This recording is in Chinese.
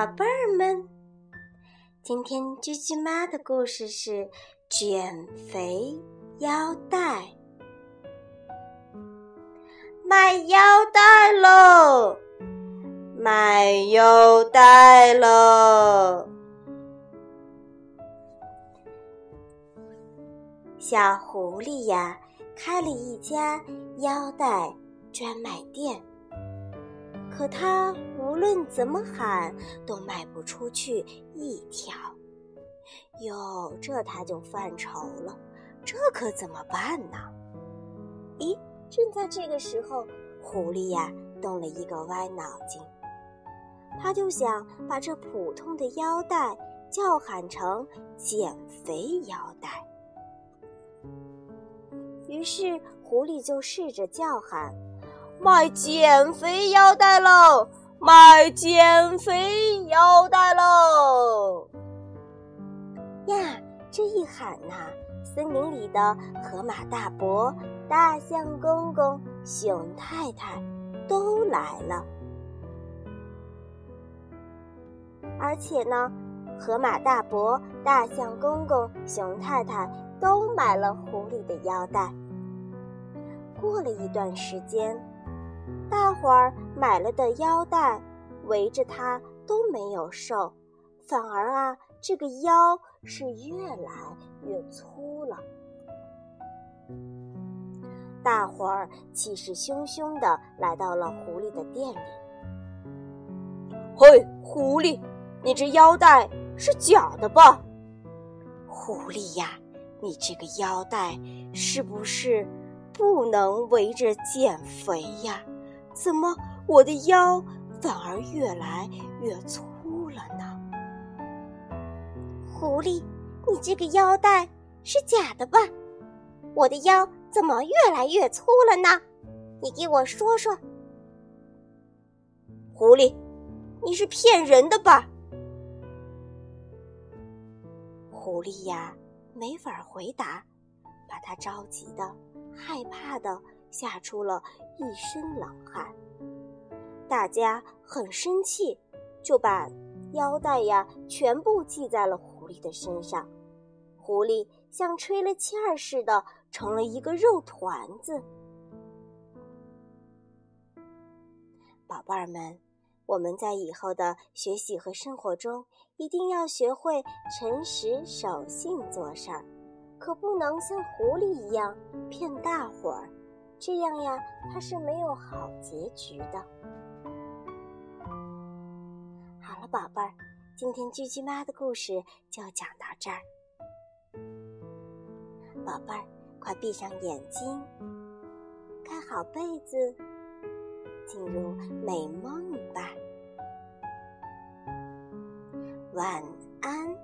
宝贝儿们，今天居居妈的故事是减肥腰带。买腰带喽！买腰带喽！小狐狸呀，开了一家腰带专卖店。可他无论怎么喊，都卖不出去一条。哟，这他就犯愁了，这可怎么办呢？咦，正在这个时候，狐狸呀动了一个歪脑筋，他就想把这普通的腰带叫喊成减肥腰带。于是，狐狸就试着叫喊。卖减肥腰带喽！买减肥腰带喽！呀，这一喊呐，森林里的河马大伯、大象公公、熊太太都来了。而且呢，河马大伯、大象公公、熊太太都买了狐狸的腰带。过了一段时间。大伙儿买了的腰带，围着它都没有瘦，反而啊，这个腰是越来越粗了。大伙儿气势汹汹的来到了狐狸的店里。嘿，狐狸，你这腰带是假的吧？狐狸呀，你这个腰带是不是不能围着减肥呀？怎么，我的腰反而越来越粗了呢？狐狸，你这个腰带是假的吧？我的腰怎么越来越粗了呢？你给我说说。狐狸，你是骗人的吧？狐狸呀，没法回答，把他着急的、害怕的。吓出了一身冷汗，大家很生气，就把腰带呀全部系在了狐狸的身上。狐狸像吹了气儿似的，成了一个肉团子。宝贝儿们，我们在以后的学习和生活中，一定要学会诚实守信做事儿，可不能像狐狸一样骗大伙儿。这样呀，他是没有好结局的。好了，宝贝儿，今天居居妈的故事就讲到这儿。宝贝儿，快闭上眼睛，盖好被子，进入美梦吧。晚安。